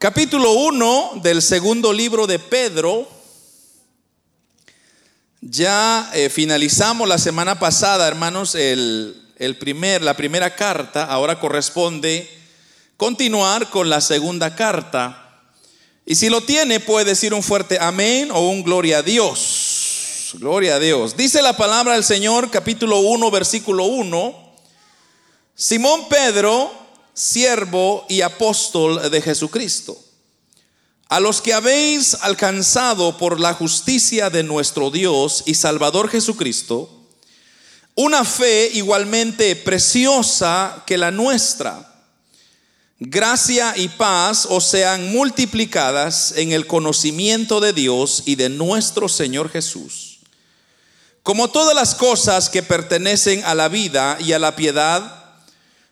Capítulo 1 del segundo libro de Pedro. Ya eh, finalizamos la semana pasada, hermanos, el, el primer, la primera carta. Ahora corresponde continuar con la segunda carta. Y si lo tiene, puede decir un fuerte amén o un gloria a Dios. Gloria a Dios. Dice la palabra del Señor, capítulo 1, versículo 1. Simón Pedro siervo y apóstol de Jesucristo. A los que habéis alcanzado por la justicia de nuestro Dios y Salvador Jesucristo, una fe igualmente preciosa que la nuestra. Gracia y paz os sean multiplicadas en el conocimiento de Dios y de nuestro Señor Jesús. Como todas las cosas que pertenecen a la vida y a la piedad,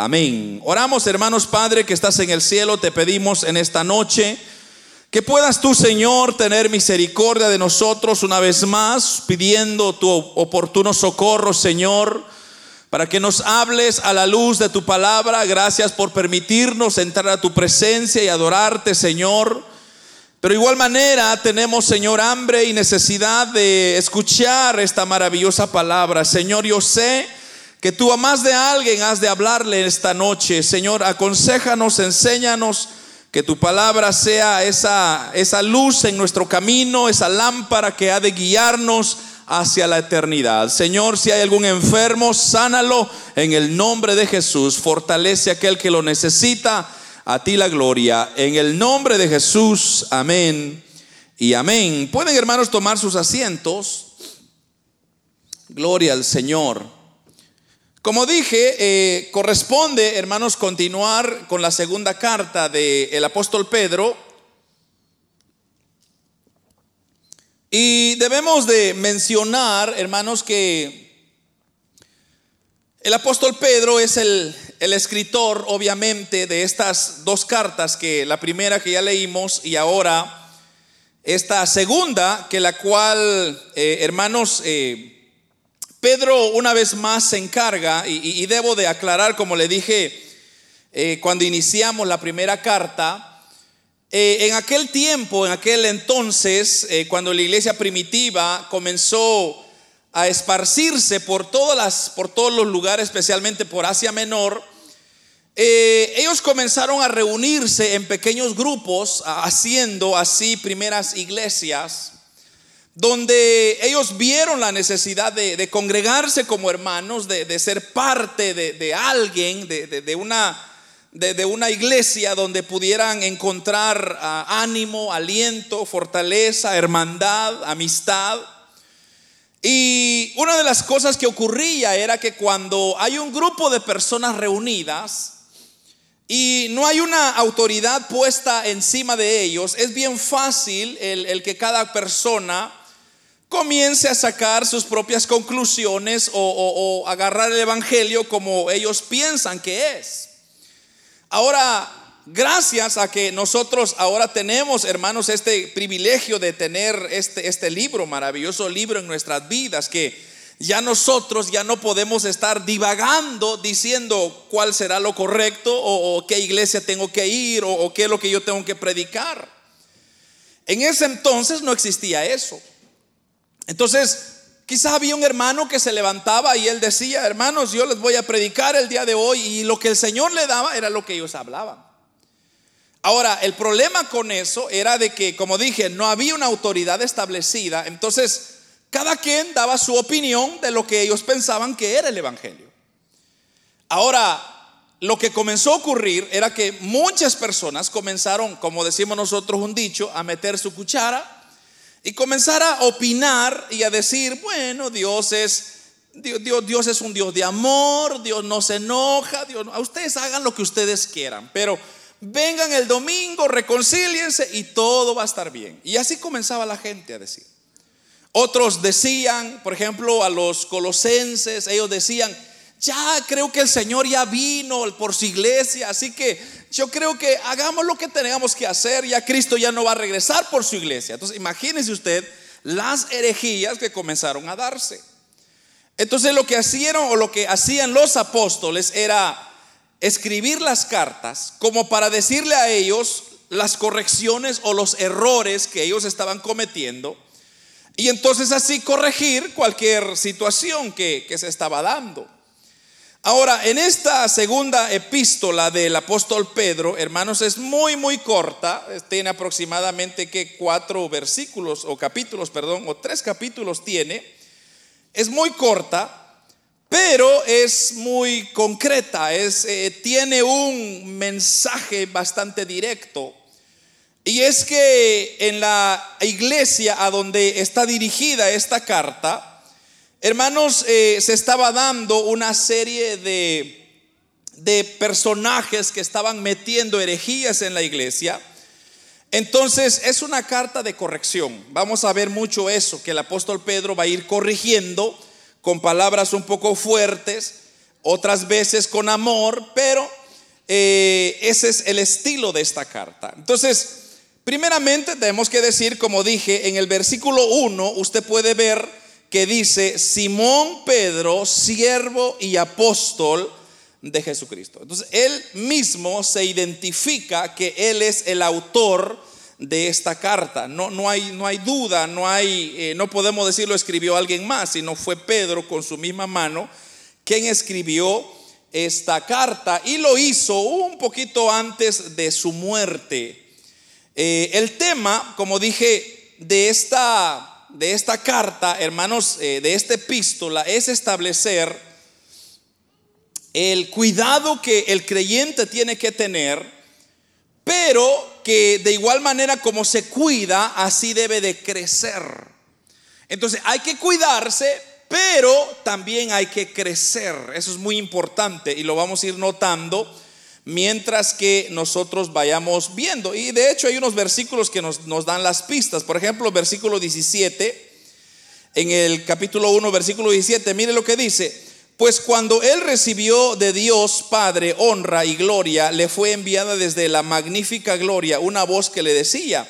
Amén. Oramos, hermanos Padre, que estás en el cielo, te pedimos en esta noche que puedas tú, Señor, tener misericordia de nosotros una vez más, pidiendo tu oportuno socorro, Señor, para que nos hables a la luz de tu palabra. Gracias por permitirnos entrar a tu presencia y adorarte, Señor. Pero igual manera tenemos, Señor, hambre y necesidad de escuchar esta maravillosa palabra. Señor, yo sé que tú a más de alguien has de hablarle esta noche. Señor, aconsejanos, enséñanos que tu palabra sea esa, esa luz en nuestro camino, esa lámpara que ha de guiarnos hacia la eternidad. Señor, si hay algún enfermo, sánalo en el nombre de Jesús. Fortalece a aquel que lo necesita. A ti la gloria. En el nombre de Jesús. Amén y amén. Pueden hermanos tomar sus asientos. Gloria al Señor. Como dije, eh, corresponde, hermanos, continuar con la segunda carta del apóstol Pedro. Y debemos de mencionar, hermanos, que el apóstol Pedro es el, escritor, obviamente, de estas dos cartas, que la primera que ya leímos y ahora esta segunda, que la cual, eh, hermanos, eh, Pedro una vez más se encarga, y, debo de aclarar, como le dije eh, cuando iniciamos la primera carta, eh, en aquel tiempo, en aquel entonces, eh, cuando la iglesia primitiva comenzó a esparcirse por, todas las, por todos los lugares, especialmente por Asia Menor, ellos comenzaron a reunirse en pequeños grupos, haciendo así primeras iglesias donde ellos vieron la necesidad de, congregarse como hermanos, de, ser parte de, alguien, de, una, iglesia donde pudieran encontrar ah, ánimo, aliento, fortaleza, hermandad, amistad. Y una de las cosas que ocurría era que cuando hay un grupo de personas reunidas, y no hay una autoridad puesta encima de ellos, es bien fácil el que cada persona comience a sacar sus propias conclusiones o, agarrar el Evangelio como ellos piensan que es. Ahora, gracias a que nosotros ahora tenemos, hermanos, este privilegio de tener este, este libro, maravilloso libro en nuestras vidas, que ya nosotros ya no podemos estar divagando diciendo cuál será lo correcto o, qué iglesia tengo que ir o, o qué es lo que yo tengo que predicar. En ese entonces no existía eso. Entonces, quizás había un hermano que se levantaba y él decía, hermanos, yo les voy a predicar el día de hoy y lo que el Señor le daba era lo que ellos hablaban. Ahora, el problema con eso era de que, como dije, no había una autoridad establecida, entonces cada quien daba su opinión de lo que ellos pensaban que era el Evangelio. Ahora, lo que comenzó a ocurrir era que muchas personas comenzaron, como decimos nosotros un dicho, a meter su cuchara y comenzar a opinar y a decir, bueno, Dios es, Dios, Dios, es un Dios de amor, Dios no se enoja, Dios, a ustedes hagan lo que ustedes quieran, pero vengan el domingo, reconcíliense y todo va a estar bien. Y así comenzaba la gente a decir. Otros decían, por ejemplo, a los colosenses, ellos decían, ya creo que el Señor ya vino por su iglesia, así que yo creo que hagamos lo que tengamos que hacer, ya Cristo ya no va a regresar por su iglesia. Entonces, imagínese usted las herejías que comenzaron a darse. Entonces, lo que hacían o lo que hacían los apóstoles era escribir las cartas como para decirle a ellos las correcciones o los errores que ellos estaban cometiendo y entonces así corregir cualquier situación que, que se estaba dando. Ahora, en esta segunda epístola del apóstol Pedro, hermanos, es muy, muy corta, tiene aproximadamente que cuatro versículos o capítulos, perdón, o tres capítulos tiene, es muy corta, pero es muy concreta, es, eh, tiene un mensaje bastante directo. Y es que en la iglesia a donde está dirigida esta carta, Hermanos, eh, se estaba dando una serie de, de personajes que estaban metiendo herejías en la iglesia. Entonces es una carta de corrección. Vamos a ver mucho eso, que el apóstol Pedro va a ir corrigiendo con palabras un poco fuertes, otras veces con amor, pero eh, ese es el estilo de esta carta. Entonces, primeramente tenemos que decir, como dije, en el versículo 1 usted puede ver que dice Simón Pedro, siervo y apóstol de Jesucristo. Entonces, él mismo se identifica que él es el autor de esta carta. No, no, hay, no hay duda, no, hay, eh, no podemos decirlo escribió alguien más, sino fue Pedro con su misma mano quien escribió esta carta y lo hizo un poquito antes de su muerte. Eh, el tema, como dije, de esta de esta carta, hermanos, eh, de esta epístola, es establecer el cuidado que el creyente tiene que tener, pero que de igual manera como se cuida, así debe de crecer. Entonces hay que cuidarse, pero también hay que crecer. Eso es muy importante y lo vamos a ir notando mientras que nosotros vayamos viendo. Y de hecho hay unos versículos que nos, dan las pistas. Por ejemplo, versículo 17, en el capítulo 1, versículo 17, mire lo que dice. Pues cuando él recibió de Dios Padre honra y gloria, le fue enviada desde la magnífica gloria una voz que le decía,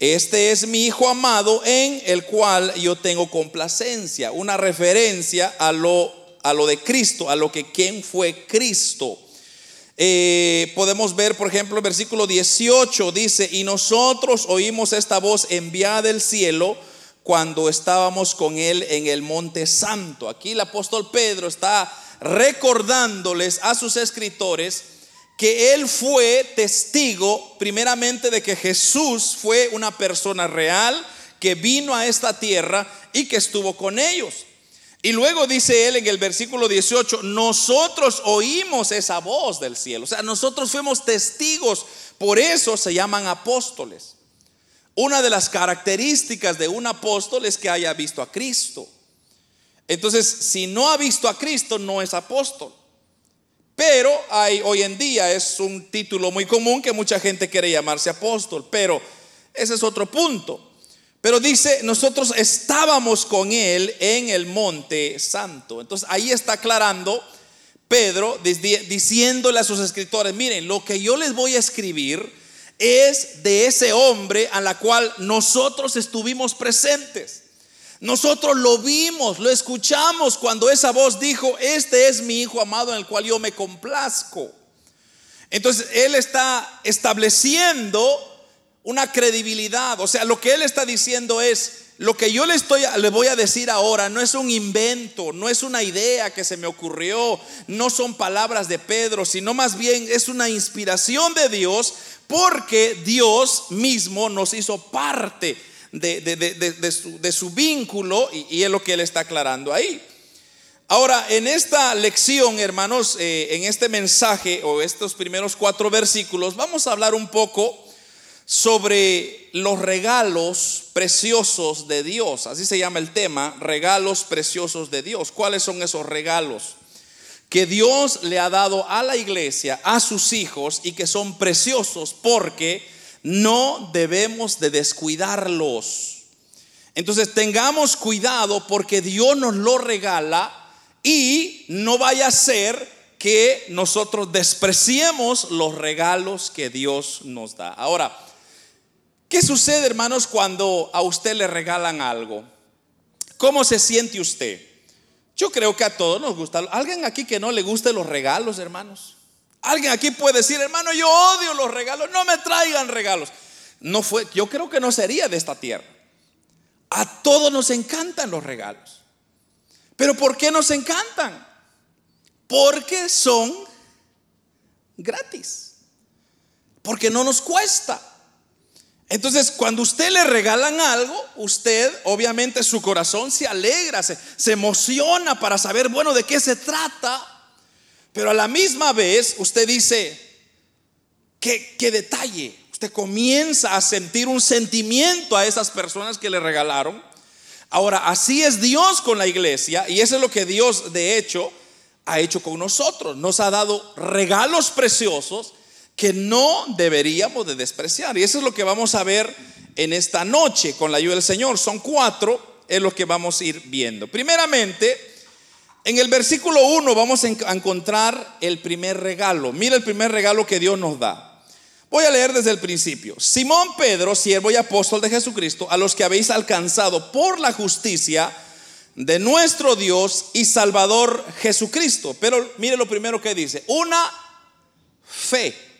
este es mi Hijo amado en el cual yo tengo complacencia, una referencia a lo, a lo de Cristo, a lo que quien fue Cristo. Eh, podemos ver, por ejemplo, el versículo 18 dice, y nosotros oímos esta voz enviada del cielo cuando estábamos con él en el monte santo. Aquí el apóstol Pedro está recordándoles a sus escritores que él fue testigo primeramente de que Jesús fue una persona real que vino a esta tierra y que estuvo con ellos. Y luego dice él en el versículo 18, nosotros oímos esa voz del cielo. O sea, nosotros fuimos testigos, por eso se llaman apóstoles. Una de las características de un apóstol es que haya visto a Cristo. Entonces, si no ha visto a Cristo, no es apóstol. Pero hay, hoy en día es un título muy común que mucha gente quiere llamarse apóstol, pero ese es otro punto. Pero dice, nosotros estábamos con él en el monte santo. Entonces ahí está aclarando Pedro diciéndole a sus escritores, miren, lo que yo les voy a escribir es de ese hombre a la cual nosotros estuvimos presentes. Nosotros lo vimos, lo escuchamos cuando esa voz dijo, este es mi hijo amado en el cual yo me complazco. Entonces él está estableciendo una credibilidad. O sea, lo que él está diciendo es, lo que yo le, estoy, le voy a decir ahora no es un invento, no es una idea que se me ocurrió, no son palabras de Pedro, sino más bien es una inspiración de Dios porque Dios mismo nos hizo parte de, su, vínculo y, es lo que él está aclarando ahí. Ahora, en esta lección, hermanos, eh, en este mensaje o estos primeros cuatro versículos, vamos a hablar un poco sobre los regalos preciosos de Dios. Así se llama el tema, regalos preciosos de Dios. ¿Cuáles son esos regalos? que Dios le ha dado a la iglesia, a sus hijos, y que son preciosos porque no debemos de descuidarlos. Entonces tengamos cuidado porque Dios nos lo regala y no vaya a ser que nosotros despreciemos los regalos que Dios nos da. Ahora, ¿qué sucede hermanos cuando a usted le regalan algo? ¿Cómo se siente usted? Yo creo que a todos nos gusta. ¿Alguien aquí que no le guste los regalos, hermanos? Alguien aquí puede decir, hermano, yo odio los regalos, no me traigan regalos. No fue, yo creo que no sería de esta tierra. A todos nos encantan los regalos. Pero ¿por qué nos encantan? Porque son gratis. Porque no nos cuesta. Entonces, cuando usted le regalan algo, usted obviamente su corazón se alegra, se, emociona para saber, bueno, de qué se trata. Pero a la misma vez usted dice, ¿qué, qué detalle? Usted comienza a sentir un sentimiento a esas personas que le regalaron. Ahora, así es Dios con la iglesia y eso es lo que Dios de hecho ha hecho con nosotros. Nos ha dado regalos preciosos que no deberíamos de despreciar. Y eso es lo que vamos a ver en esta noche con la ayuda del Señor. Son cuatro, es lo que vamos a ir viendo. Primeramente, en el versículo 1 vamos a encontrar el primer regalo. Mira el primer regalo que Dios nos da. Voy a leer desde el principio. Simón Pedro, siervo y apóstol de Jesucristo, a los que habéis alcanzado por la justicia de nuestro Dios y Salvador Jesucristo. Pero mire lo primero que dice, una fe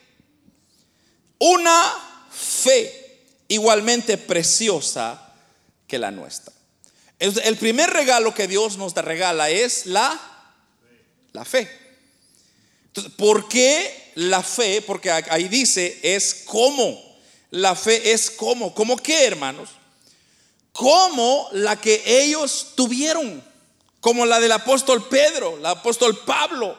una fe igualmente preciosa que la nuestra. El primer regalo que Dios nos regala es la, la fe. ¿por qué la fe? Porque ahí dice es como. La fe es como. ¿Cómo qué, hermanos? Como la que ellos tuvieron. Como la del apóstol Pedro, el apóstol Pablo.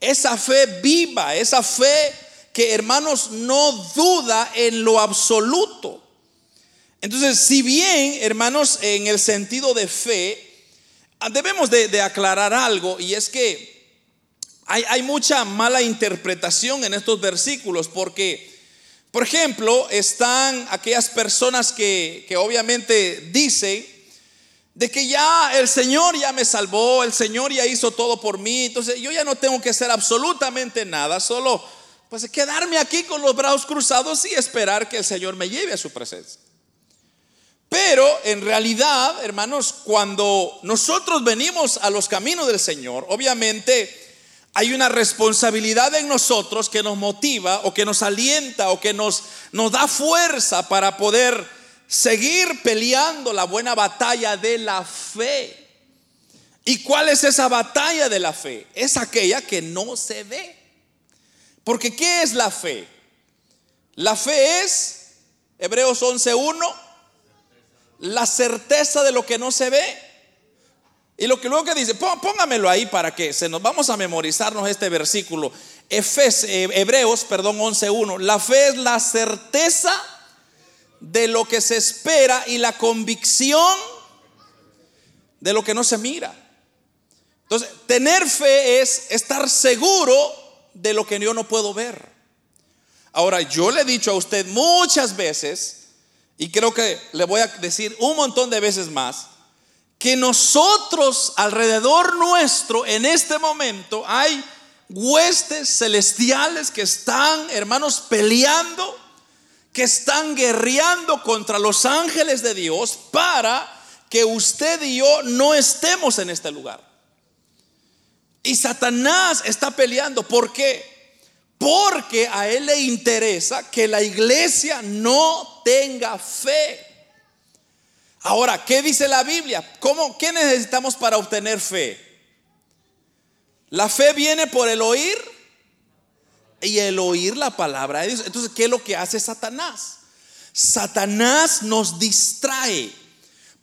Esa fe viva, esa fe que hermanos no duda en lo absoluto. Entonces, si bien, hermanos, en el sentido de fe, debemos de, aclarar algo y es que hay, mucha mala interpretación en estos versículos porque, por ejemplo, están aquellas personas que, que obviamente dicen de que ya el Señor ya me salvó, el Señor ya hizo todo por mí, entonces yo ya no tengo que hacer absolutamente nada, solo pues quedarme aquí con los brazos cruzados y esperar que el Señor me lleve a su presencia. Pero en realidad, hermanos, cuando nosotros venimos a los caminos del Señor, obviamente hay una responsabilidad en nosotros que nos motiva o que nos alienta o que nos, nos da fuerza para poder seguir peleando la buena batalla de la fe. ¿Y cuál es esa batalla de la fe? Es aquella que no se ve. Porque ¿qué es la fe? La fe es, Hebreos 11.1, la certeza de lo que no se ve. Y lo que luego que dice, póngamelo ahí para que se nos vamos a memorizarnos este versículo. Eh, Hebreos, perdón, 11.1. La fe es la certeza de lo que se espera y la convicción de lo que no se mira. Entonces, tener fe es estar seguro de lo que yo no puedo ver. Ahora, yo le he dicho a usted muchas veces, y creo que le voy a decir un montón de veces más, que nosotros alrededor nuestro en este momento hay huestes celestiales que están, hermanos, peleando, que están guerreando contra los ángeles de Dios para que usted y yo no estemos en este lugar. Y Satanás está peleando. ¿Por qué? Porque a él le interesa que la iglesia no tenga fe. Ahora, ¿qué dice la Biblia? ¿Cómo, ¿Qué necesitamos para obtener fe? La fe viene por el oír y el oír la palabra de Dios. Entonces, ¿qué es lo que hace Satanás? Satanás nos distrae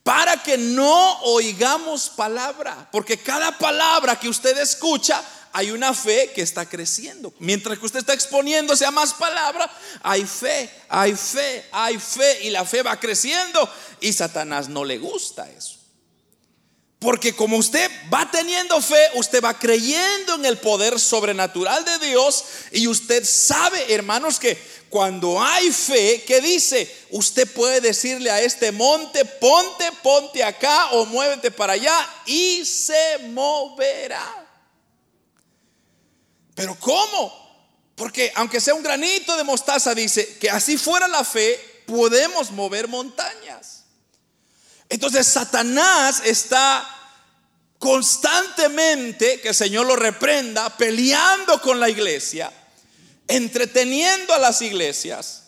para que no oigamos palabra, porque cada palabra que usted escucha hay una fe que está creciendo. Mientras que usted está exponiéndose a más palabra, hay fe, hay fe, hay fe y la fe va creciendo y Satanás no le gusta eso. Porque como usted va teniendo fe, usted va creyendo en el poder sobrenatural de Dios y usted sabe, hermanos, que cuando hay fe, ¿qué dice? Usted puede decirle a este monte, ponte, ponte acá o muévete para allá y se moverá. Pero ¿cómo? Porque aunque sea un granito de mostaza, dice que así fuera la fe, podemos mover montañas. Entonces Satanás está constantemente, que el Señor lo reprenda, peleando con la iglesia, entreteniendo a las iglesias,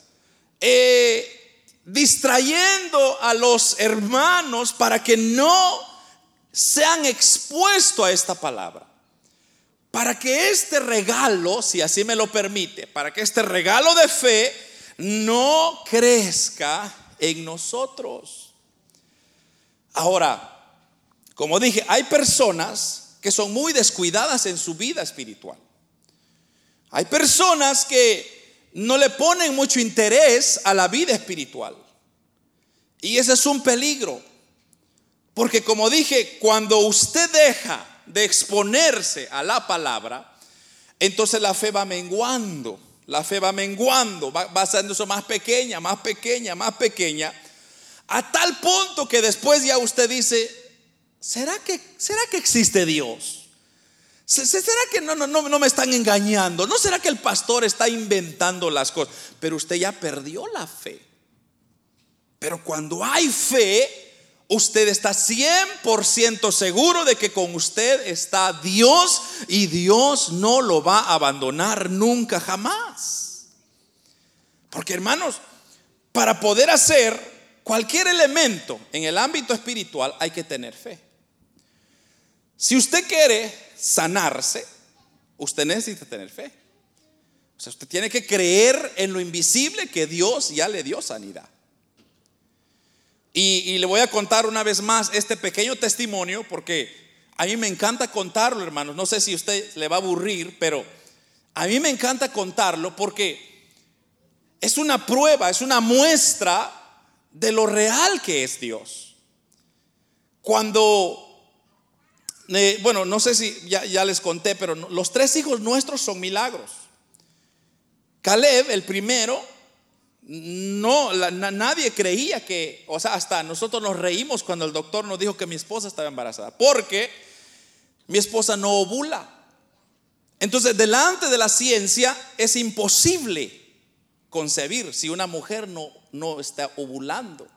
eh, distrayendo a los hermanos para que no sean expuestos a esta palabra. Para que este regalo, si así me lo permite, para que este regalo de fe no crezca en nosotros. Ahora, como dije, hay personas que son muy descuidadas en su vida espiritual. Hay personas que no le ponen mucho interés a la vida espiritual. Y ese es un peligro. Porque como dije, cuando usted deja de exponerse a la palabra, entonces la fe va menguando. La fe va menguando, va, va haciéndose más pequeña, más pequeña, más pequeña. A tal punto que después ya usted dice, ¿será que, será que existe Dios? ¿Será que no, no, no, me están engañando? ¿No será que el pastor está inventando las cosas? Pero usted ya perdió la fe. Pero cuando hay fe, usted está 100% seguro de que con usted está Dios y Dios no lo va a abandonar nunca jamás. Porque hermanos, para poder hacer cualquier elemento en el ámbito espiritual hay que tener fe. Si usted quiere sanarse, usted necesita tener fe. O sea, usted tiene que creer en lo invisible que Dios ya le dio sanidad. Y, le voy a contar una vez más este pequeño testimonio porque a mí me encanta contarlo, hermanos. No sé si usted le va a aburrir, pero a mí me encanta contarlo porque es una prueba, es una muestra de lo real que es Dios. Cuando eh, bueno, no sé si ya, les conté, pero los tres hijos nuestros son milagros. Caleb, el primero, no, nadie creía que, o sea, hasta nosotros nos reímos cuando el doctor nos dijo que mi esposa estaba embarazada, porque mi esposa no ovula. Entonces, delante de la ciencia es imposible concebir si una mujer no, no está ovulando.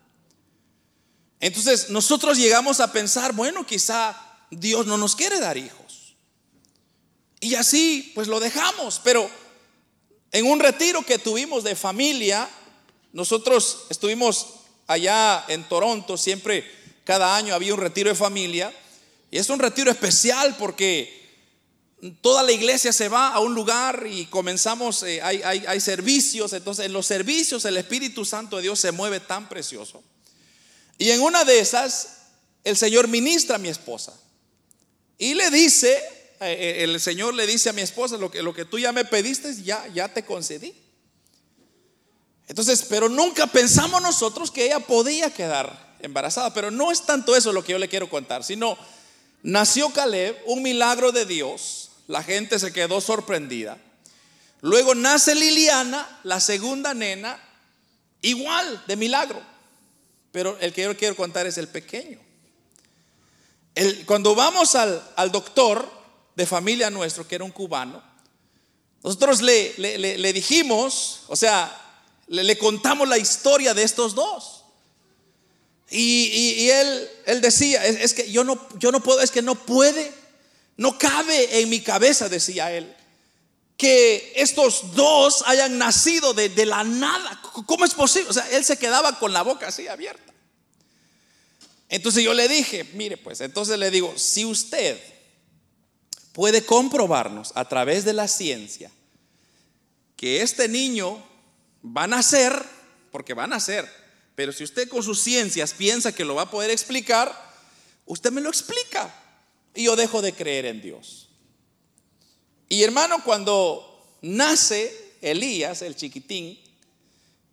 Entonces, nosotros llegamos a pensar, bueno, quizá Dios no nos quiere dar hijos. Y así pues lo dejamos, pero en un retiro que tuvimos de familia, nosotros estuvimos allá en Toronto, siempre cada año había un retiro de familia, y es un retiro especial porque toda la iglesia se va a un lugar y comenzamos, eh, hay, hay servicios, entonces en los servicios el Espíritu Santo de Dios se mueve tan precioso. Y en una de esas, el Señor ministra a mi esposa. Y le dice, eh, eh, el Señor le dice a mi esposa, lo que, lo que tú ya me pediste, ya, ya te concedí. Entonces, pero nunca pensamos nosotros que ella podía quedar embarazada. Pero no es tanto eso lo que yo le quiero contar, sino nació Caleb, un milagro de Dios. La gente se quedó sorprendida. Luego nace Liliana, la segunda nena, igual de milagro. Pero el que yo quiero contar es el pequeño cuando vamos al, doctor de familia nuestro, que era un cubano, nosotros le, le, dijimos, o sea, le, contamos la historia de estos dos. Y, él, él decía, es, que yo no, yo no puedo, es que no puede, no cabe en mi cabeza, decía él, que estos dos hayan nacido de, la nada. ¿Cómo es posible? O sea, él se quedaba con la boca así abierta. Entonces yo le dije, mire pues, entonces le digo, si usted puede comprobarnos a través de la ciencia que este niño va a nacer, porque va a nacer, pero si usted con sus ciencias piensa que lo va a poder explicar, usted me lo explica y yo dejo de creer en Dios. Y hermano, cuando nace Elías, el chiquitín,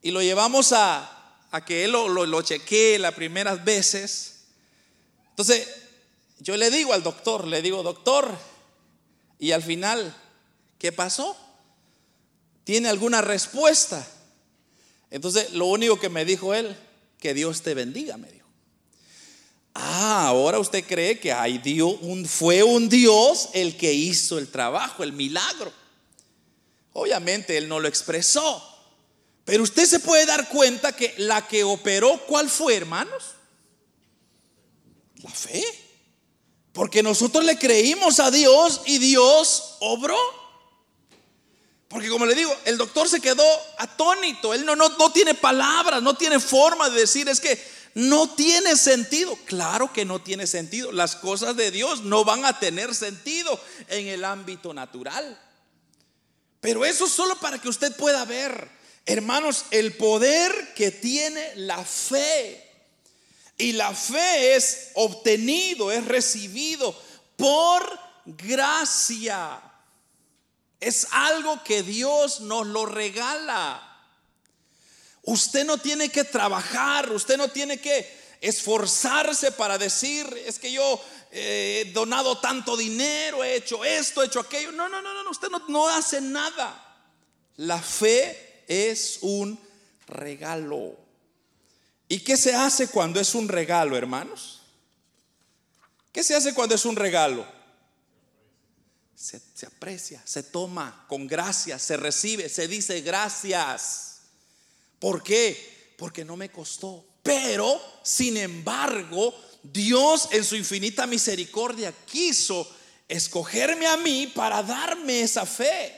y lo llevamos a, a que él lo, lo, chequee las primeras veces. Entonces, yo le digo al doctor, le digo, doctor, y al final, ¿qué pasó? ¿Tiene alguna respuesta? Entonces, lo único que me dijo él, que Dios te bendiga, me dijo. Ah, ahora usted cree que hay Dios, un, fue un Dios el que hizo el trabajo, el milagro. Obviamente él no lo expresó, pero usted se puede dar cuenta que la que operó, ¿cuál fue, hermanos? La fe. Porque nosotros le creímos a Dios y Dios obró. Porque como le digo, el doctor se quedó atónito, él no, no, no tiene palabras, no tiene forma de decir, es que no tiene sentido. Claro que no tiene sentido. Las cosas de Dios no van a tener sentido en el ámbito natural. Pero eso solo para que usted pueda ver, hermanos, el poder que tiene la fe. Y la fe es obtenido, es recibido por gracia. Es algo que Dios nos lo regala. Usted no tiene que trabajar, usted no tiene que esforzarse para decir, es que yo he donado tanto dinero, he hecho esto, he hecho aquello. No, no, no, no, usted no, no hace nada. La fe es un regalo. ¿Y qué se hace cuando es un regalo, hermanos? ¿Qué se hace cuando es un regalo? se, aprecia, se toma con gracia, se recibe, se dice gracias. ¿Por qué? Porque no me costó. Pero, sin embargo, Dios en su infinita misericordia quiso escogerme a mí para darme esa fe.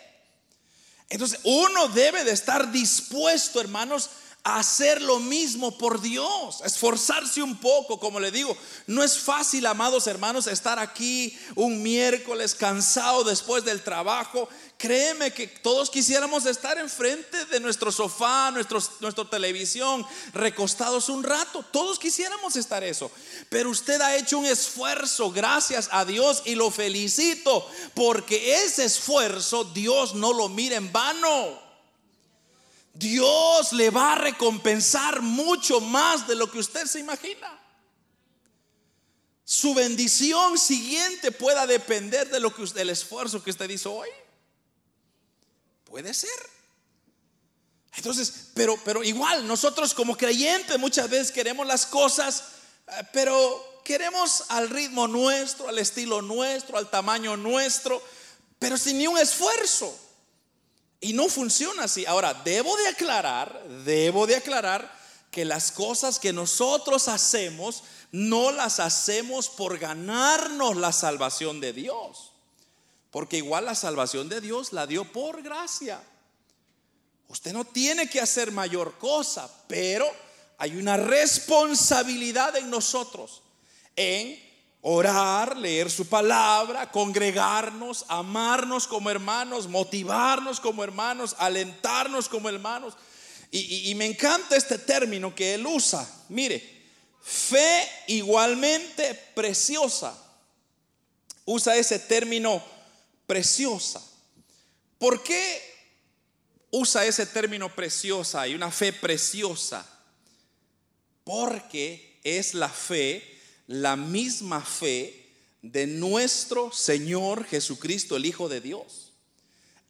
Entonces, uno debe de estar dispuesto, hermanos, hacer lo mismo por Dios, esforzarse un poco, como le digo. No es fácil, amados hermanos, estar aquí un miércoles cansado después del trabajo. Créeme que todos quisiéramos estar enfrente de nuestro sofá, nuestro, nuestra televisión, recostados un rato. Todos quisiéramos estar eso. Pero usted ha hecho un esfuerzo, gracias a Dios, y lo felicito, porque ese esfuerzo Dios no lo mira en vano. Dios le va a recompensar mucho más de lo que usted se imagina. Su bendición siguiente pueda depender de lo que usted, del esfuerzo que usted hizo hoy. Puede ser. Entonces, pero, pero igual, nosotros como creyentes muchas veces queremos las cosas, eh, pero queremos al ritmo nuestro, al estilo nuestro, al tamaño nuestro, pero sin ni un esfuerzo. Y no funciona así. Ahora, debo de aclarar, debo de aclarar que las cosas que nosotros hacemos no las hacemos por ganarnos la salvación de Dios. Porque igual la salvación de Dios la dio por gracia. Usted no tiene que hacer mayor cosa, pero hay una responsabilidad en nosotros en orar, leer su palabra, congregarnos, amarnos como hermanos, motivarnos como hermanos, alentarnos como hermanos. Y, me encanta este término que él usa. Mire, fe igualmente preciosa. Usa ese término preciosa. ¿Por qué usa ese término preciosa y una fe preciosa? Porque es la fe la misma fe de nuestro Señor Jesucristo, el Hijo de Dios.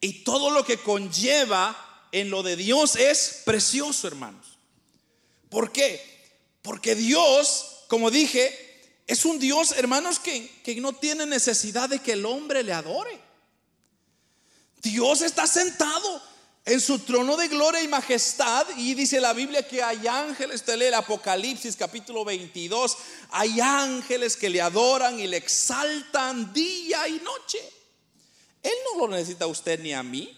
Y todo lo que conlleva en lo de Dios es precioso, hermanos. ¿Por qué? Porque Dios, como dije, es un Dios, hermanos, que, que no tiene necesidad de que el hombre le adore. Dios está sentado en su trono de gloria y majestad. Y dice la Biblia que hay ángeles, usted lee el Apocalipsis capítulo 22, hay ángeles que le adoran y le exaltan día y noche. Él no lo necesita a usted ni a mí.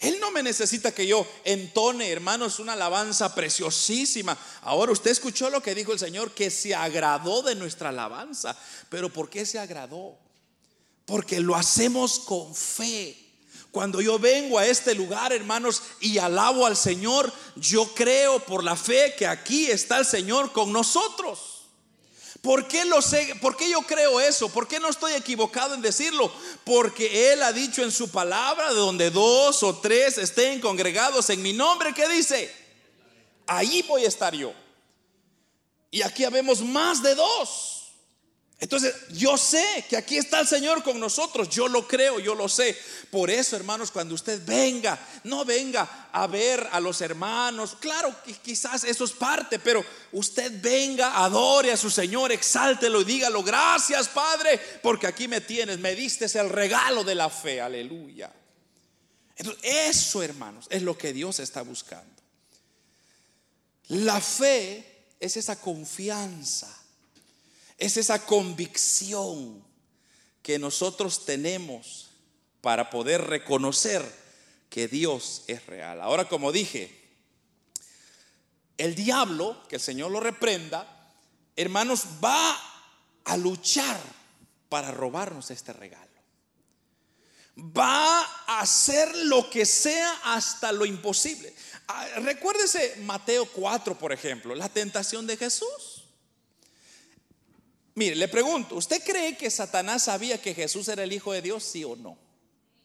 Él no me necesita que yo entone, hermanos, una alabanza preciosísima. Ahora usted escuchó lo que dijo el Señor, que se agradó de nuestra alabanza. Pero ¿por qué se agradó? Porque lo hacemos con fe. Cuando yo vengo a este lugar, hermanos, y alabo al Señor, yo creo por la fe que aquí está el Señor con nosotros. ¿Por qué, lo sé? ¿Por qué yo creo eso? ¿Por qué no estoy equivocado en decirlo? Porque Él ha dicho en su palabra, de donde dos o tres estén congregados en mi nombre, ¿qué dice? Ahí voy a estar yo. Y aquí habemos más de dos. Entonces, yo sé que aquí está el Señor con nosotros, yo lo creo, yo lo sé. Por eso, hermanos, cuando usted venga, no venga a ver a los hermanos, claro que quizás eso es parte, pero usted venga, adore a su Señor, exáltelo y dígalo, gracias Padre, porque aquí me tienes, me diste el regalo de la fe, aleluya. Entonces, eso, hermanos, es lo que Dios está buscando. La fe es esa confianza es esa convicción que nosotros tenemos para poder reconocer que Dios es real. Ahora, como dije, el diablo, que el Señor lo reprenda, hermanos, va a luchar para robarnos este regalo. Va a hacer lo que sea hasta lo imposible. Ah, recuérdese Mateo 4, por ejemplo, la tentación de Jesús. Mire, le pregunto, ¿usted cree que Satanás sabía que Jesús era el Hijo de Dios, sí o no?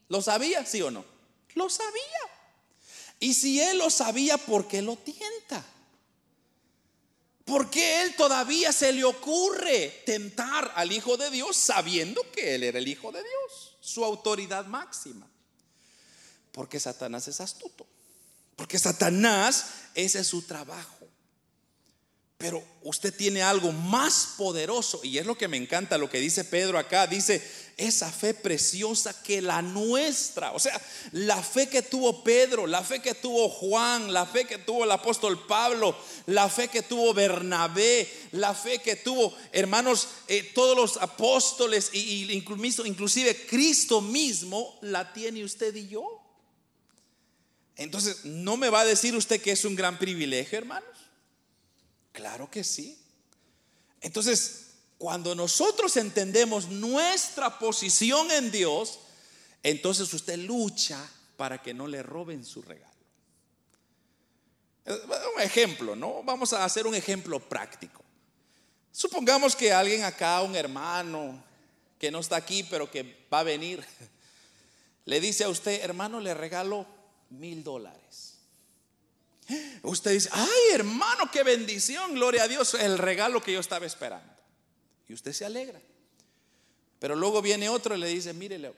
¿Lo sabía, sí o no? Lo sabía. Y si él lo sabía, ¿por qué lo tienta? ¿Por qué él todavía se le ocurre tentar al Hijo de Dios sabiendo que él era el Hijo de Dios, su autoridad máxima? Porque Satanás es astuto. Porque Satanás, ese es su trabajo. Pero usted tiene algo más poderoso y es lo que me encanta lo que dice Pedro acá. Dice, esa fe preciosa que la nuestra. O sea, la fe que tuvo Pedro, la fe que tuvo Juan, la fe que tuvo el apóstol Pablo, la fe que tuvo Bernabé, la fe que tuvo, hermanos, eh, todos los apóstoles y, inclusive Cristo mismo, la tiene usted y yo. Entonces, ¿no me va a decir usted que es un gran privilegio, hermanos? Claro que sí. Entonces, cuando nosotros entendemos nuestra posición en Dios, entonces usted lucha para que no le roben su regalo. Un ejemplo, ¿no? Vamos a hacer un ejemplo práctico. Supongamos que alguien acá, un hermano que no está aquí, pero que va a venir, le dice a usted, hermano, le regalo mil dólares. Usted dice, ay hermano, qué bendición, gloria a Dios, el regalo que yo estaba esperando. Y usted se alegra. Pero luego viene otro y le dice, mire,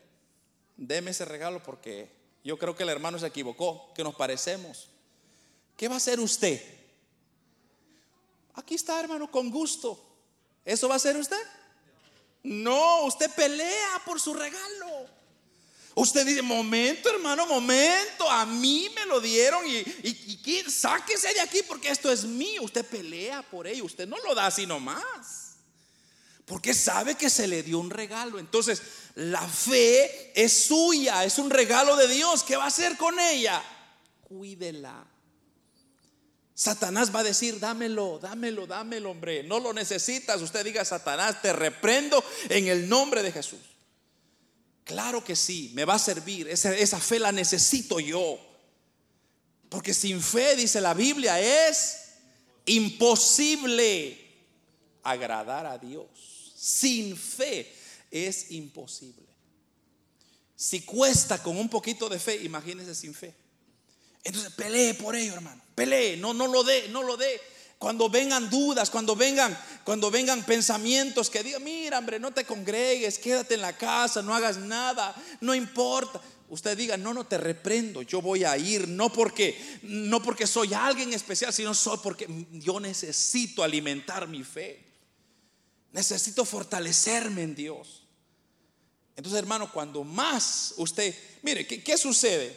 deme ese regalo porque yo creo que el hermano se equivocó, que nos parecemos. ¿Qué va a hacer usted? Aquí está, hermano, con gusto. ¿Eso va a hacer usted? No, usted pelea por su regalo. Usted dice, momento hermano, momento, a mí me lo dieron y, y, sáquese de aquí porque esto es mío. Usted pelea por ello, usted no lo da así nomás. Porque sabe que se le dio un regalo. Entonces, la fe es suya, es un regalo de Dios. ¿Qué va a hacer con ella? Cuídela. Satanás va a decir, dámelo, dámelo, dámelo, hombre. No lo necesitas. Usted diga, Satanás, te reprendo en el nombre de Jesús. Claro que sí, me va a servir. Esa, fe la necesito yo. Porque sin fe, dice la Biblia, es imposible agradar a Dios. Sin fe es imposible. Si cuesta con un poquito de fe, imagínese sin fe. Entonces pelee por ello, hermano. Pelee, no, no lo dé, no lo dé. Cuando vengan dudas, cuando vengan, cuando vengan pensamientos que digan, mira, hombre, no te congregues, quédate en la casa, no hagas nada, no importa. Usted diga, no, no te reprendo, yo voy a ir, no porque, no porque soy alguien especial, sino porque yo necesito alimentar mi fe. Necesito fortalecerme en Dios. Entonces, hermano, cuando más usted, mire, ¿qué, qué sucede?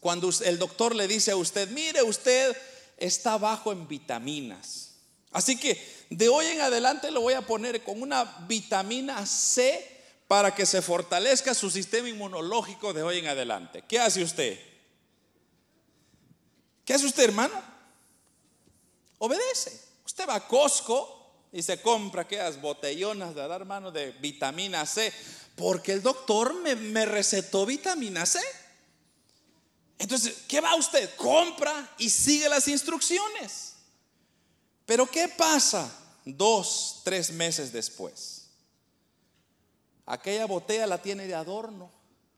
Cuando el doctor le dice a usted, mire, usted está bajo en vitaminas. Así que de hoy en adelante lo voy a poner con una vitamina C para que se fortalezca su sistema inmunológico de hoy en adelante. ¿Qué hace usted? ¿Qué hace usted, hermano? Obedece. Usted va a Costco y se compra aquellas botellonas de dar mano de vitamina C, porque el doctor me, me recetó vitamina C. Entonces, ¿qué va usted? Compra y sigue las instrucciones. Pero ¿qué pasa dos, tres meses después? Aquella botella la tiene de adorno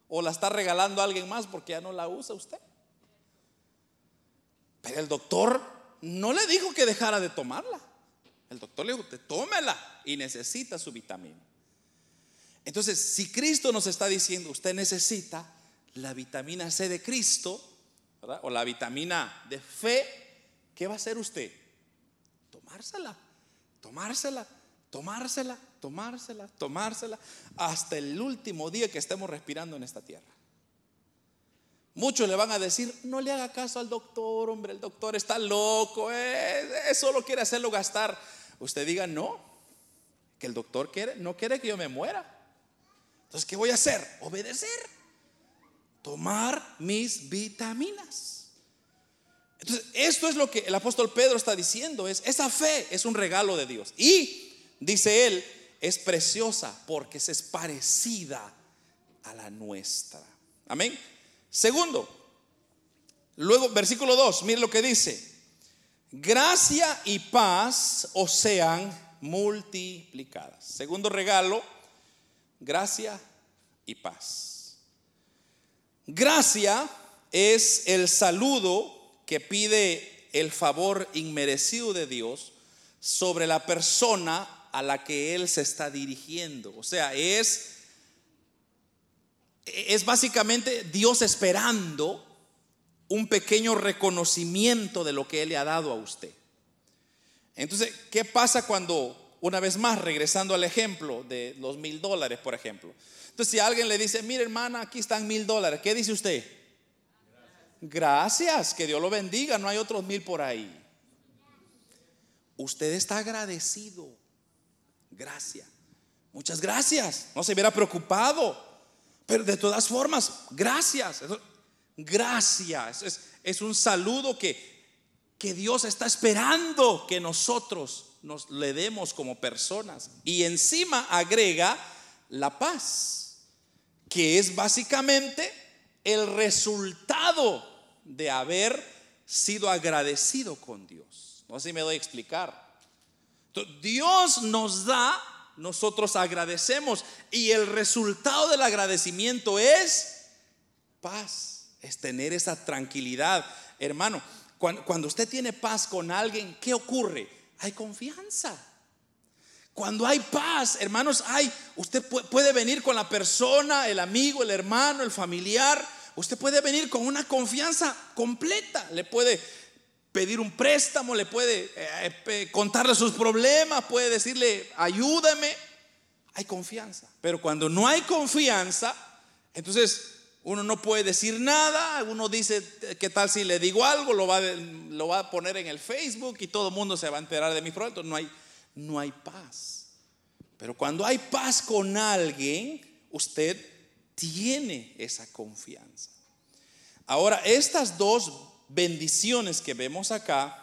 o la está regalando a alguien más porque ya no la usa usted. Pero el doctor no le dijo que dejara de tomarla. El doctor le dijo, tómela y necesita su vitamina. Entonces, si Cristo nos está diciendo, usted necesita la vitamina C de Cristo, o la vitamina de fe, ¿qué va a hacer usted? Tomársela, tomársela, tomársela, tomársela, tomársela, hasta el último día que estemos respirando en esta tierra. Muchos le van a decir, no le haga caso al doctor, hombre, el doctor está loco, eh, solo quiere hacerlo gastar. Usted diga, no, que el doctor quiere, no quiere que yo me muera. Entonces, ¿qué voy a hacer? Obedecer. Tomar mis vitaminas. Entonces, esto es lo que el apóstol Pedro está diciendo, es esa fe es un regalo de Dios. Y dice él, es preciosa porque es parecida a la nuestra. Amén. Segundo, luego versículo 2, mire lo que dice. Gracia y paz os sean multiplicadas. Segundo regalo, gracia y paz. Gracia es el saludo que pide el favor inmerecido de Dios sobre la persona a la que Él se está dirigiendo. O sea, es, es básicamente Dios esperando un pequeño reconocimiento de lo que Él le ha dado a usted. Entonces, ¿qué pasa cuando una vez más, regresando al ejemplo de los mil dólares, por ejemplo. Entonces, si alguien le dice, mire hermana, aquí están mil dólares, ¿qué dice usted? Gracias, que Dios lo bendiga, no hay otros mil por ahí. Usted está agradecido. Gracias. Muchas gracias. No se hubiera preocupado. Pero de todas formas, gracias. Gracias. Es, es un saludo que, que Dios está esperando que nosotros nos le demos como personas. Y encima agrega la paz, que es básicamente el resultado de haber sido agradecido con Dios. No sé si me doy a explicar. Dios nos da, nosotros agradecemos y el resultado del agradecimiento es paz, es tener esa tranquilidad. Hermano, cuando, usted tiene paz con alguien, ¿qué ocurre? hay confianza. Cuando hay paz, hermanos, hay, usted puede venir con la persona, el amigo, el hermano, el familiar, usted puede venir con una confianza completa, le puede pedir un préstamo, le puede eh, contarle sus problemas, puede decirle, ayúdame, hay confianza. Pero cuando no hay confianza, entonces uno no puede decir nada, uno dice, ¿qué tal si le digo algo? Lo va, lo va a poner en el Facebook y todo el mundo se va a enterar de mi proyecto. No hay, no hay paz. Pero cuando hay paz con alguien, usted tiene esa confianza. Ahora, estas dos bendiciones que vemos acá,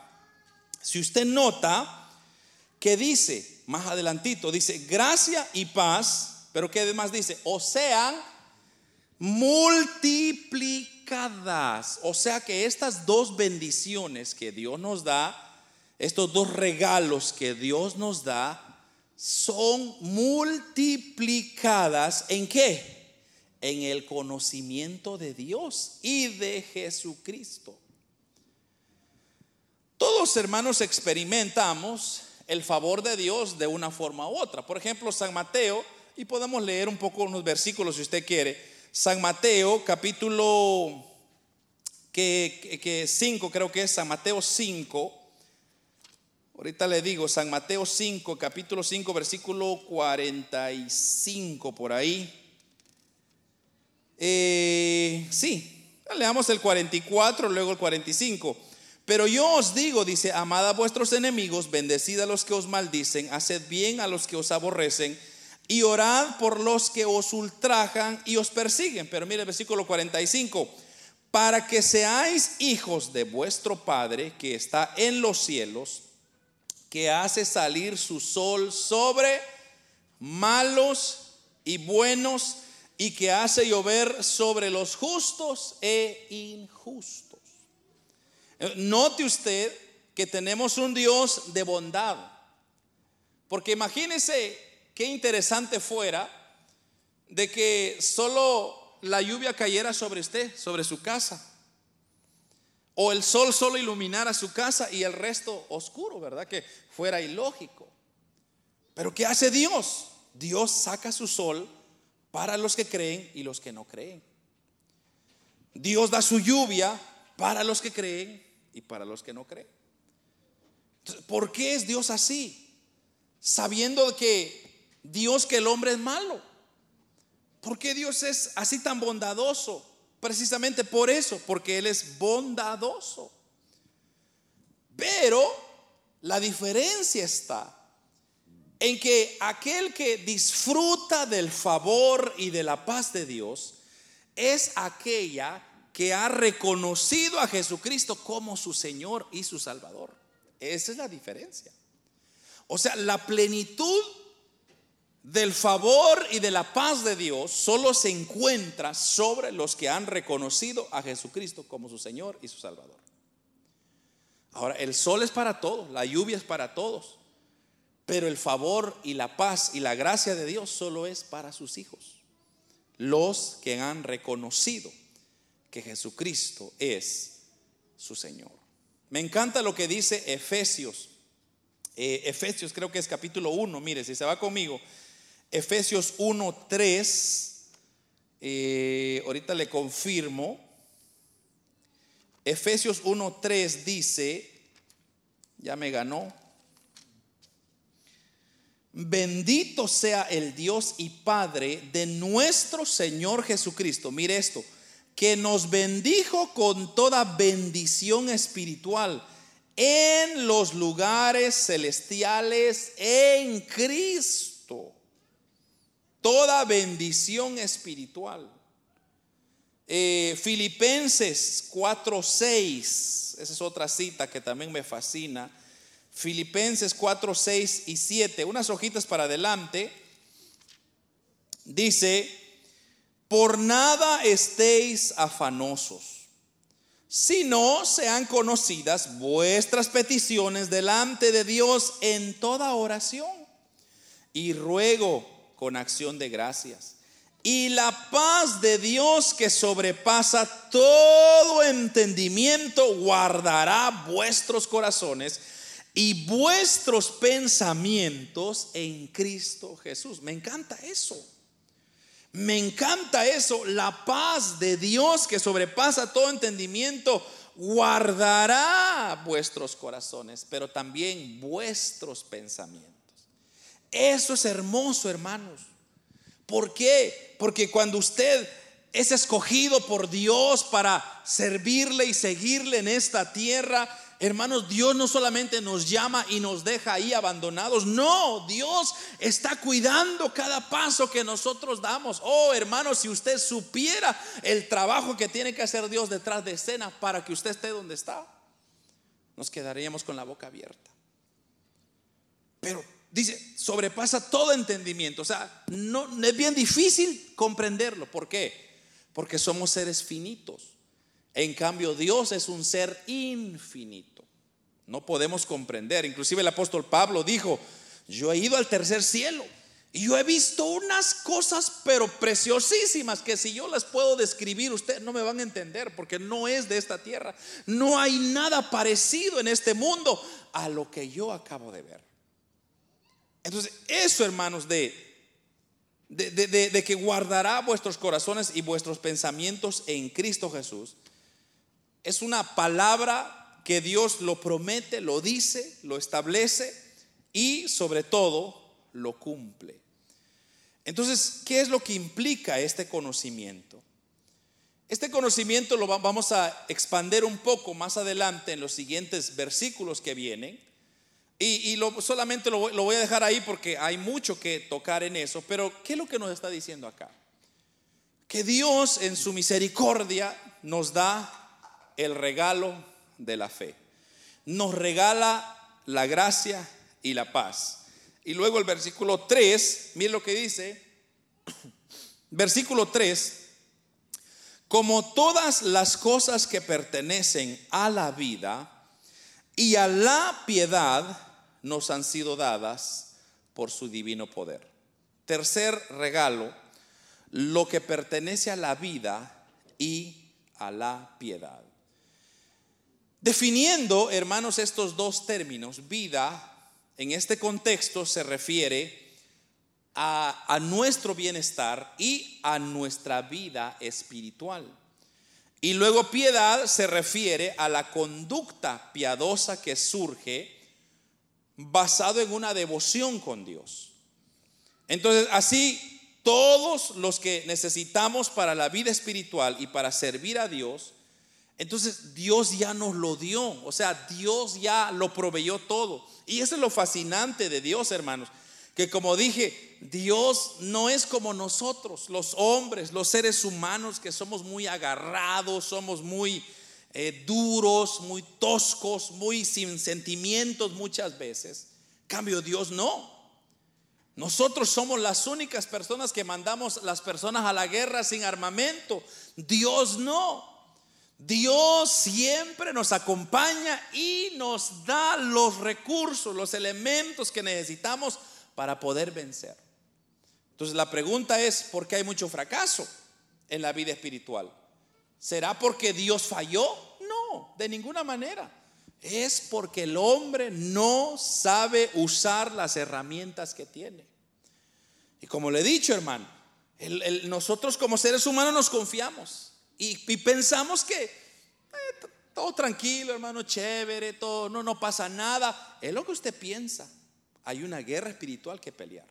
si usted nota que dice, más adelantito, dice gracia y paz, pero que además dice, o sean multiplicadas. O sea que estas dos bendiciones que Dios nos da, estos dos regalos que Dios nos da, son multiplicadas en qué? En el conocimiento de Dios y de Jesucristo. Todos hermanos experimentamos el favor de Dios de una forma u otra. Por ejemplo, San Mateo, y podemos leer un poco unos versículos si usted quiere. San Mateo, capítulo que, 5, creo que es San Mateo 5. Ahorita le digo, San Mateo 5, capítulo 5, versículo 45, por ahí. Eh, sí, leamos el 44, luego el 45. Pero yo os digo, dice, amad a vuestros enemigos, bendecid a los que os maldicen, haced bien a los que os aborrecen y orad por los que os ultrajan y os persiguen. Pero mire el versículo 45, para que seáis hijos de vuestro Padre que está en los cielos, que hace salir su sol sobre malos y buenos y que hace llover sobre los justos e injustos. Note usted que tenemos un Dios de bondad. Porque imagínese qué interesante fuera de que solo la lluvia cayera sobre usted, sobre su casa. O el sol solo iluminara su casa y el resto oscuro, ¿verdad? Que fuera ilógico. Pero ¿qué hace Dios? Dios saca su sol para los que creen y los que no creen. Dios da su lluvia para los que creen y para los que no creen. ¿Por qué es Dios así? Sabiendo que Dios, que el hombre es malo. ¿Por qué Dios es así tan bondadoso? Precisamente por eso, porque Él es bondadoso. Pero la diferencia está en que aquel que disfruta del favor y de la paz de Dios es aquella que ha reconocido a Jesucristo como su Señor y su Salvador. Esa es la diferencia. O sea, la plenitud del favor y de la paz de Dios solo se encuentra sobre los que han reconocido a Jesucristo como su Señor y su Salvador. Ahora, el sol es para todos, la lluvia es para todos, pero el favor y la paz y la gracia de Dios solo es para sus hijos, los que han reconocido que Jesucristo es su Señor. Me encanta lo que dice Efesios. Eh, Efesios creo que es capítulo 1, mire, si se va conmigo, Efesios 1, 3, eh, ahorita le confirmo. Efesios 1, 3 dice, ya me ganó. Bendito sea el Dios y Padre de nuestro Señor Jesucristo. Mire esto que nos bendijo con toda bendición espiritual en los lugares celestiales en Cristo. Toda bendición espiritual. Eh, Filipenses 4:6, esa es otra cita que también me fascina. Filipenses 4, 6 y 7, unas hojitas para adelante, dice, por nada estéis afanosos, sino sean conocidas vuestras peticiones delante de Dios en toda oración y ruego con acción de gracias. Y la paz de Dios que sobrepasa todo entendimiento guardará vuestros corazones y vuestros pensamientos en Cristo Jesús. Me encanta eso. Me encanta eso. La paz de Dios que sobrepasa todo entendimiento guardará vuestros corazones, pero también vuestros pensamientos. Eso es hermoso, hermanos. ¿Por qué? Porque cuando usted es escogido por Dios para servirle y seguirle en esta tierra, Hermanos, Dios no solamente nos llama y nos deja ahí abandonados, no, Dios está cuidando cada paso que nosotros damos. Oh, hermanos, si usted supiera el trabajo que tiene que hacer Dios detrás de escena para que usted esté donde está, nos quedaríamos con la boca abierta. Pero dice, sobrepasa todo entendimiento. O sea, no es bien difícil comprenderlo. ¿Por qué? Porque somos seres finitos. En cambio, Dios es un ser infinito. No podemos comprender. Inclusive el apóstol Pablo dijo, yo he ido al tercer cielo y yo he visto unas cosas pero preciosísimas que si yo las puedo describir ustedes no me van a entender porque no es de esta tierra. No hay nada parecido en este mundo a lo que yo acabo de ver. Entonces, eso hermanos de de, de, que guardará vuestros corazones y vuestros pensamientos en Cristo Jesús es una palabra que Dios lo promete, lo dice, lo establece y sobre todo lo cumple. Entonces, ¿qué es lo que implica este conocimiento? Este conocimiento lo vamos a expander un poco más adelante en los siguientes versículos que vienen. Y, solamente lo, lo voy a dejar ahí porque hay mucho que tocar en eso. Pero, ¿qué es lo que nos está diciendo acá? Que Dios en su misericordia nos da el regalo de la fe. Nos regala la gracia y la paz. Y luego el versículo 3, miren lo que dice. Versículo 3, como todas las cosas que pertenecen a la vida y a la piedad nos han sido dadas por su divino poder. Tercer regalo, lo que pertenece a la vida y a la piedad. Definiendo, hermanos, estos dos términos, vida, en este contexto se refiere a, nuestro bienestar y a nuestra vida espiritual. Y luego piedad se refiere a la conducta piadosa que surge basado en una devoción con Dios. Entonces, así todos los que necesitamos para la vida espiritual y para servir a Dios, entonces Dios ya nos lo dio, o sea, Dios ya lo proveyó todo. Y eso es lo fascinante de Dios, hermanos, que como dije, Dios no es como nosotros, los hombres, los seres humanos, que somos muy agarrados, somos muy eh, duros, muy toscos, muy sin sentimientos muchas veces. Cambio Dios no. Nosotros somos las únicas personas que mandamos las personas a la guerra sin armamento. Dios no. Dios siempre nos acompaña y nos da los recursos, los elementos que necesitamos para poder vencer. Entonces la pregunta es, ¿por qué hay mucho fracaso en la vida espiritual? ¿Será porque Dios falló? No, de ninguna manera. Es porque el hombre no sabe usar las herramientas que tiene. Y como le he dicho, hermano, nosotros como seres humanos nos confiamos. Y, pensamos que eh, todo tranquilo, hermano, chévere, todo, no, no pasa nada. Es lo que usted piensa. Hay una guerra espiritual que pelear.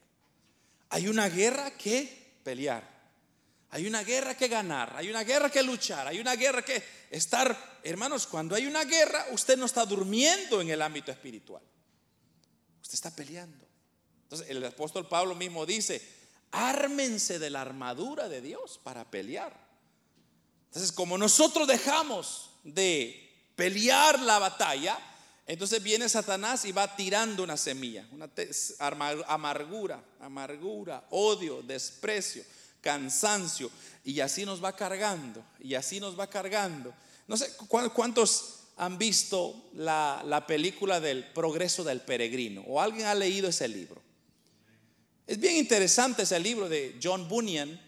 Hay una guerra que pelear. Hay una guerra que ganar, hay una guerra que luchar, hay una guerra que estar, hermanos, cuando hay una guerra, usted no está durmiendo en el ámbito espiritual. Usted está peleando. Entonces, el apóstol Pablo mismo dice, ármense de la armadura de Dios para pelear. Entonces, como nosotros dejamos de pelear la batalla, entonces viene Satanás y va tirando una semilla, una amargura, amargura, odio, desprecio, cansancio, y así nos va cargando, y así nos va cargando. No sé cuántos han visto la, la película del progreso del peregrino, o alguien ha leído ese libro. Es bien interesante ese libro de John Bunyan,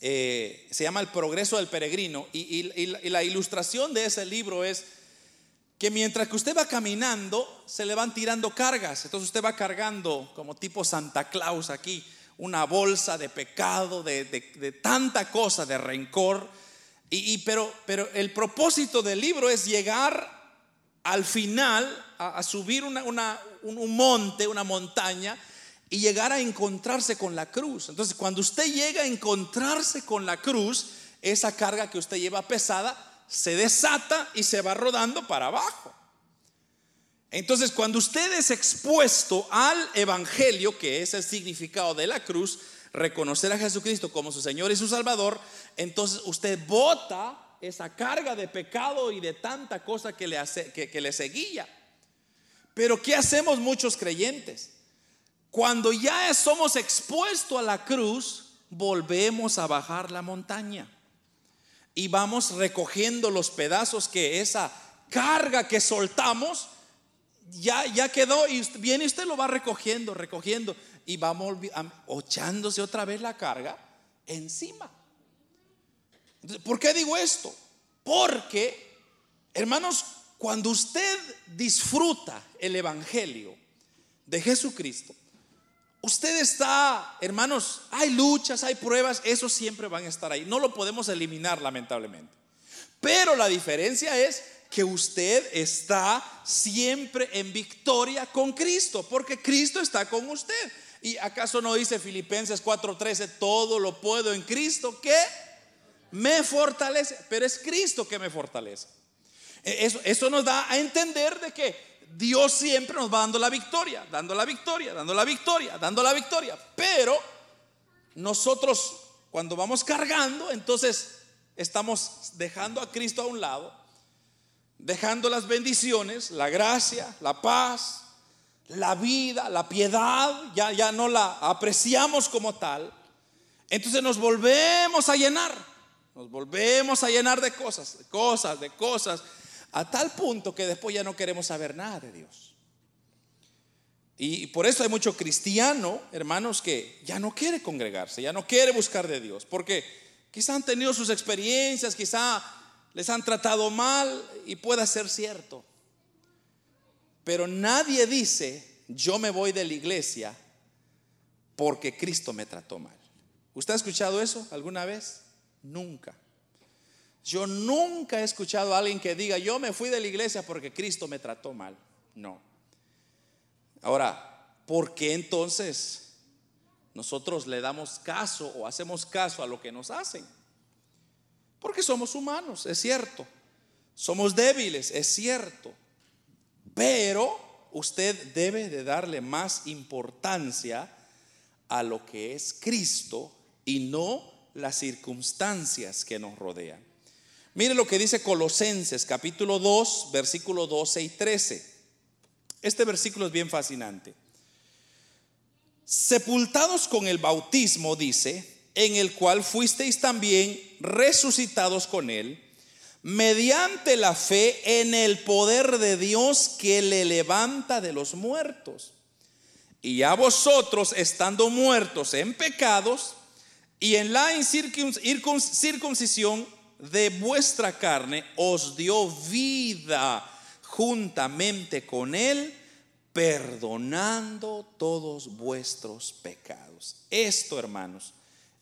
eh, se llama El progreso del peregrino y, la, ilustración de ese libro es que mientras que usted va caminando, se le van tirando cargas. Entonces usted va cargando como tipo Santa Claus aquí, una bolsa de pecado, de, tanta cosa, de rencor. Y, pero, pero el propósito del libro es llegar al final a, subir un, un monte, una montaña, y llegar a encontrarse con la cruz. Entonces, cuando usted llega a encontrarse con la cruz, esa carga que usted lleva pesada se desata y se va rodando para abajo. Entonces, cuando usted es expuesto al Evangelio, que es el significado de la cruz, reconocer a Jesucristo como su Señor y su Salvador, entonces usted bota esa carga de pecado y de tanta cosa que le, hace, que, le seguía. Pero ¿qué hacemos muchos creyentes? Cuando ya somos expuestos a la cruz, volvemos a bajar la montaña y vamos recogiendo los pedazos que esa carga que soltamos ya, ya quedó y viene usted lo va recogiendo, recogiendo y vamos echándose otra vez la carga encima. ¿Por qué digo esto? Porque, hermanos, cuando usted disfruta el Evangelio de Jesucristo, Usted está, hermanos, hay luchas, hay pruebas, eso siempre van a estar ahí. No lo podemos eliminar, lamentablemente. Pero la diferencia es que usted está siempre en victoria con Cristo, porque Cristo está con usted. ¿Y acaso no dice Filipenses 4:13, todo lo puedo en Cristo que me fortalece? Pero es Cristo que me fortalece. E-, eso, eso nos da a entender de que Dios siempre nos va dando la victoria, dando la victoria, dando la victoria, dando la victoria. Pero nosotros cuando vamos cargando, entonces estamos dejando a Cristo a un lado, dejando las bendiciones, la gracia, la paz, la vida, la piedad, ya, ya no la apreciamos como tal. Entonces nos volvemos a llenar, nos volvemos a llenar de cosas, de cosas, de cosas a tal punto que después ya no queremos saber nada de Dios. Y por eso hay mucho cristiano, hermanos, que ya no quiere congregarse, ya no quiere buscar de Dios, porque quizá han tenido sus experiencias, quizá les han tratado mal y puede ser cierto. Pero nadie dice, yo me voy de la iglesia porque Cristo me trató mal. ¿Usted ha escuchado eso alguna vez? Nunca. Yo nunca he escuchado a alguien que diga, yo me fui de la iglesia porque Cristo me trató mal. No. Ahora, ¿por qué entonces nosotros le damos caso o hacemos caso a lo que nos hacen? Porque somos humanos, es cierto. Somos débiles, es cierto. Pero usted debe de darle más importancia a lo que es Cristo y no las circunstancias que nos rodean. Mire lo que dice Colosenses capítulo 2, versículo 12 y 13. Este versículo es bien fascinante. Sepultados con el bautismo, dice, en el cual fuisteis también resucitados con él, mediante la fe en el poder de Dios que le levanta de los muertos. Y a vosotros, estando muertos en pecados y en la circuncisión de vuestra carne, os dio vida juntamente con él, perdonando todos vuestros pecados. Esto, hermanos,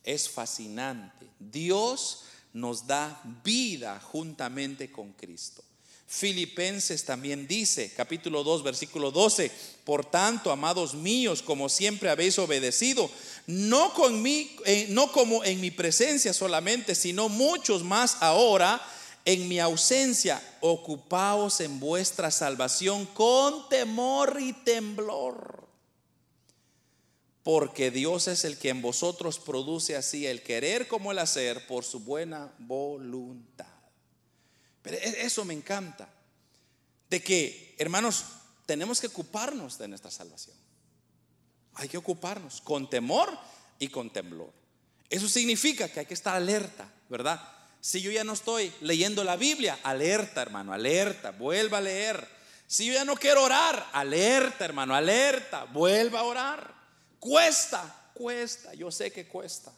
es fascinante. Dios nos da vida juntamente con Cristo. Filipenses también dice, capítulo 2, versículo 12, por tanto, amados míos, como siempre habéis obedecido, no, con mí, eh, no como en mi presencia solamente, sino muchos más ahora en mi ausencia, ocupaos en vuestra salvación con temor y temblor. Porque Dios es el que en vosotros produce así el querer como el hacer por su buena voluntad. Pero e-, eso me encanta. De que, hermanos, tenemos que ocuparnos de nuestra salvación. Hay que ocuparnos con temor y con temblor. Eso significa que hay que estar alerta, ¿verdad? Si yo ya no estoy leyendo la Biblia, alerta, hermano, alerta, vuelva a leer. Si yo ya no quiero orar, alerta, hermano, alerta, vuelva a orar. Cuesta, cuesta, yo sé que cuesta.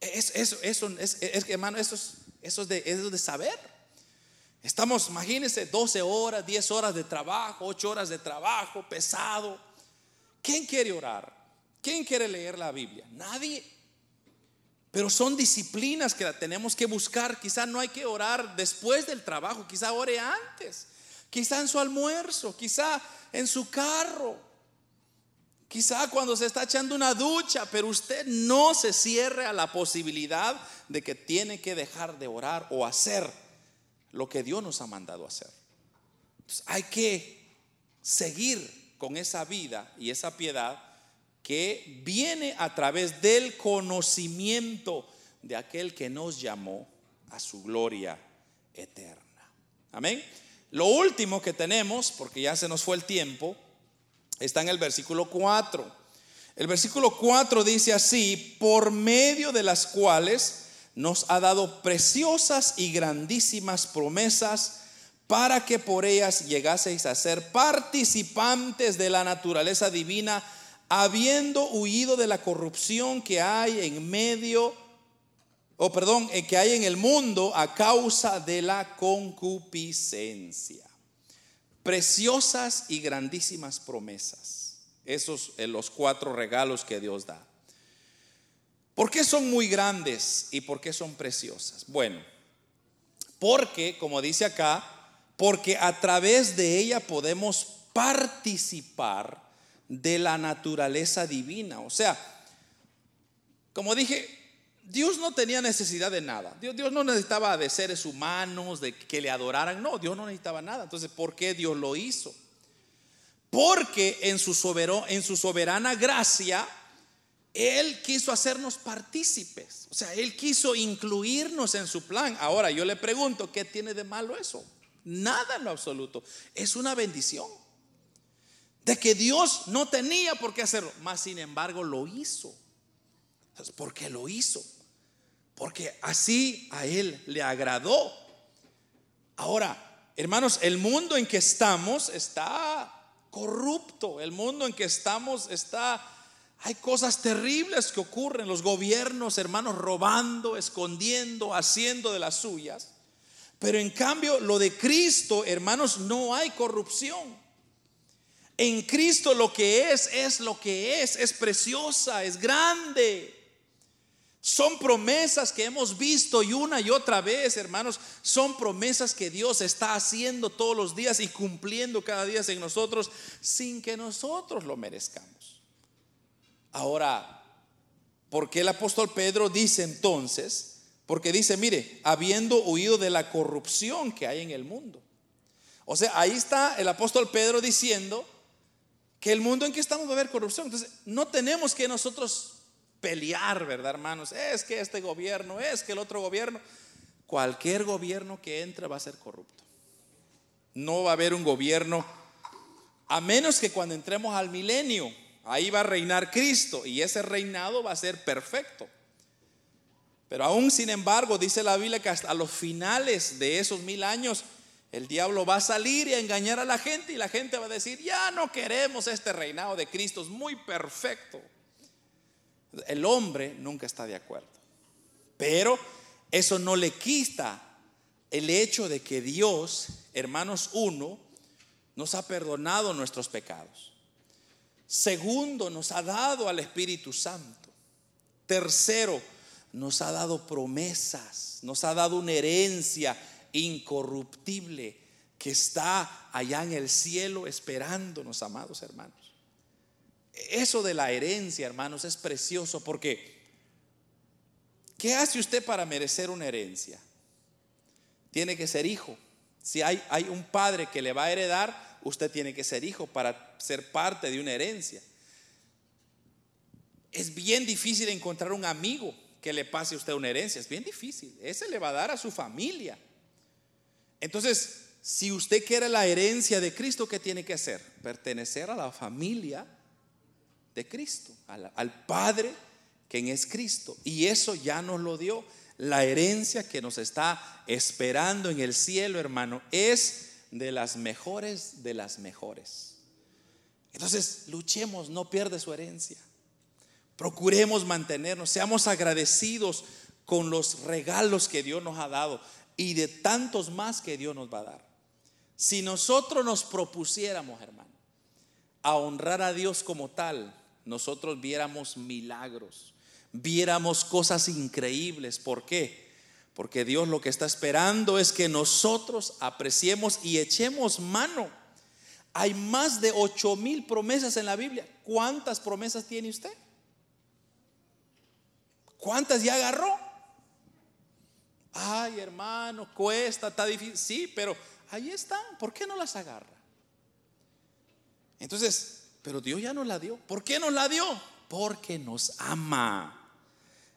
Eso, eso, eso es, es, hermano, eso es, eso es, de, eso es de saber. Estamos, imagínense, 12 horas, 10 horas de trabajo, 8 horas de trabajo, pesado. ¿Quién quiere orar? ¿Quién quiere leer la Biblia? Nadie. Pero son disciplinas que tenemos que buscar. Quizá no hay que orar después del trabajo, quizá ore antes, quizá en su almuerzo, quizá en su carro, quizá cuando se está echando una ducha, pero usted no se cierre a la posibilidad de que tiene que dejar de orar o hacer lo que Dios nos ha mandado hacer. hay que seguir con esa vida y esa piedad que viene a través del conocimiento de aquel que nos llamó a su gloria eterna. Amén. Lo último que tenemos, porque ya se nos fue el tiempo, está en el versículo 4. El versículo 4 dice así, por medio de las cuales nos ha dado preciosas y grandísimas promesas para que por ellas llegaseis a ser participantes de la naturaleza divina habiendo huido de la corrupción que hay en medio, o perdón, eh, que hay en el mundo a causa de la concupiscencia. Preciosas y grandísimas promesas. Esos son los cuatro regalos que Dios da. ¿Por qué son muy grandes y por qué son preciosas? Bueno, porque, como dice acá, porque a través de ella podemos participar de la naturaleza divina. O sea, como dije, Dios no tenía necesidad de nada. Dios, Dios, no necesitaba de seres humanos, de que le adoraran. No, Dios no necesitaba nada. Entonces, ¿por qué Dios lo hizo? Porque en su, en su soberana gracia, Él quiso hacernos partícipes. O sea, Él quiso incluirnos en su plan. Ahora, yo le pregunto, ¿qué tiene de malo eso? Nada en lo absoluto. Es una bendición de que Dios no tenía por qué hacerlo, mas sin embargo lo hizo. ¿Por qué lo hizo? Porque así a Él le agradó. Ahora, hermanos, el mundo en que estamos está corrupto, el mundo en que estamos está Hay cosas terribles que ocurren, los gobiernos, hermanos, robando, escondiendo, haciendo de las suyas. Pero en cambio, lo de Cristo, hermanos, no hay corrupción. En Cristo lo que es, es lo que es, es preciosa, es grande. Son promesas que hemos visto y una y otra vez, hermanos, son promesas que Dios está haciendo todos los días y cumpliendo cada día en nosotros sin que nosotros lo merezcamos. Ahora, ¿por qué el apóstol Pedro dice entonces? Porque dice, mire, habiendo huido de la corrupción que hay en el mundo. O sea, ahí está el apóstol Pedro diciendo, que el mundo en que estamos va a haber corrupción. Entonces, no tenemos que nosotros pelear, ¿verdad, hermanos? Es que este gobierno, es que el otro gobierno. Cualquier gobierno que entre va a ser corrupto. No va a haber un gobierno, a menos que cuando entremos al milenio, ahí va a reinar Cristo y ese reinado va a ser perfecto. Pero aún sin embargo, dice la Biblia que hasta los finales de esos mil años, el diablo va a salir y a engañar a la gente y la gente va a decir, ya no queremos este reinado de Cristo, es muy perfecto. El hombre nunca está de acuerdo. Pero eso no le quita el hecho de que Dios, hermanos, uno, nos ha perdonado nuestros pecados. Segundo, nos ha dado al Espíritu Santo. Tercero, nos ha dado promesas, nos ha dado una herencia incorruptible que está allá en el cielo esperándonos, amados hermanos. Eso de la herencia, hermanos, es precioso porque ¿qué hace usted para merecer una herencia? Tiene que ser hijo. Si hay, hay un padre que le va a heredar, usted tiene que ser hijo para ser parte de una herencia. Es bien difícil encontrar un amigo que le pase a usted una herencia, es bien difícil. Ese le va a dar a su familia. Entonces, si usted quiere la herencia de Cristo, ¿qué tiene que hacer? Pertenecer a la familia de Cristo, al, Padre, quien es Cristo. Y eso ya nos lo dio. La herencia que nos está esperando en el cielo, hermano, es de las mejores de las mejores. Entonces, luchemos, no pierde su herencia. Procuremos mantenernos, seamos agradecidos con los regalos que Dios nos ha dado y de tantos más que Dios nos va a dar. Si nosotros nos propusiéramos, hermano, a honrar a Dios como tal, nosotros viéramos milagros, viéramos cosas increíbles. ¿Por qué? Porque Dios lo que está esperando es que nosotros apreciemos y echemos mano. Hay más de ocho mil promesas en la Biblia. ¿Cuántas promesas tiene usted? ¿Cuántas ya agarró? Ay, hermano, cuesta, está difícil. Sí, pero ahí están. ¿Por qué no las agarra? Entonces, pero Dios ya nos la dio. ¿Por qué nos la dio? Porque nos ama.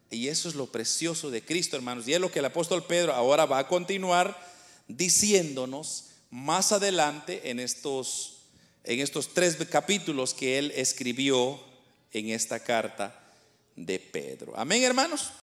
Y eso es lo precioso de Cristo, hermanos. Y es lo que el apóstol Pedro ahora va a continuar diciéndonos más adelante en estos, en estos tres capítulos que él escribió en esta carta de Pedro. Amén, hermanos.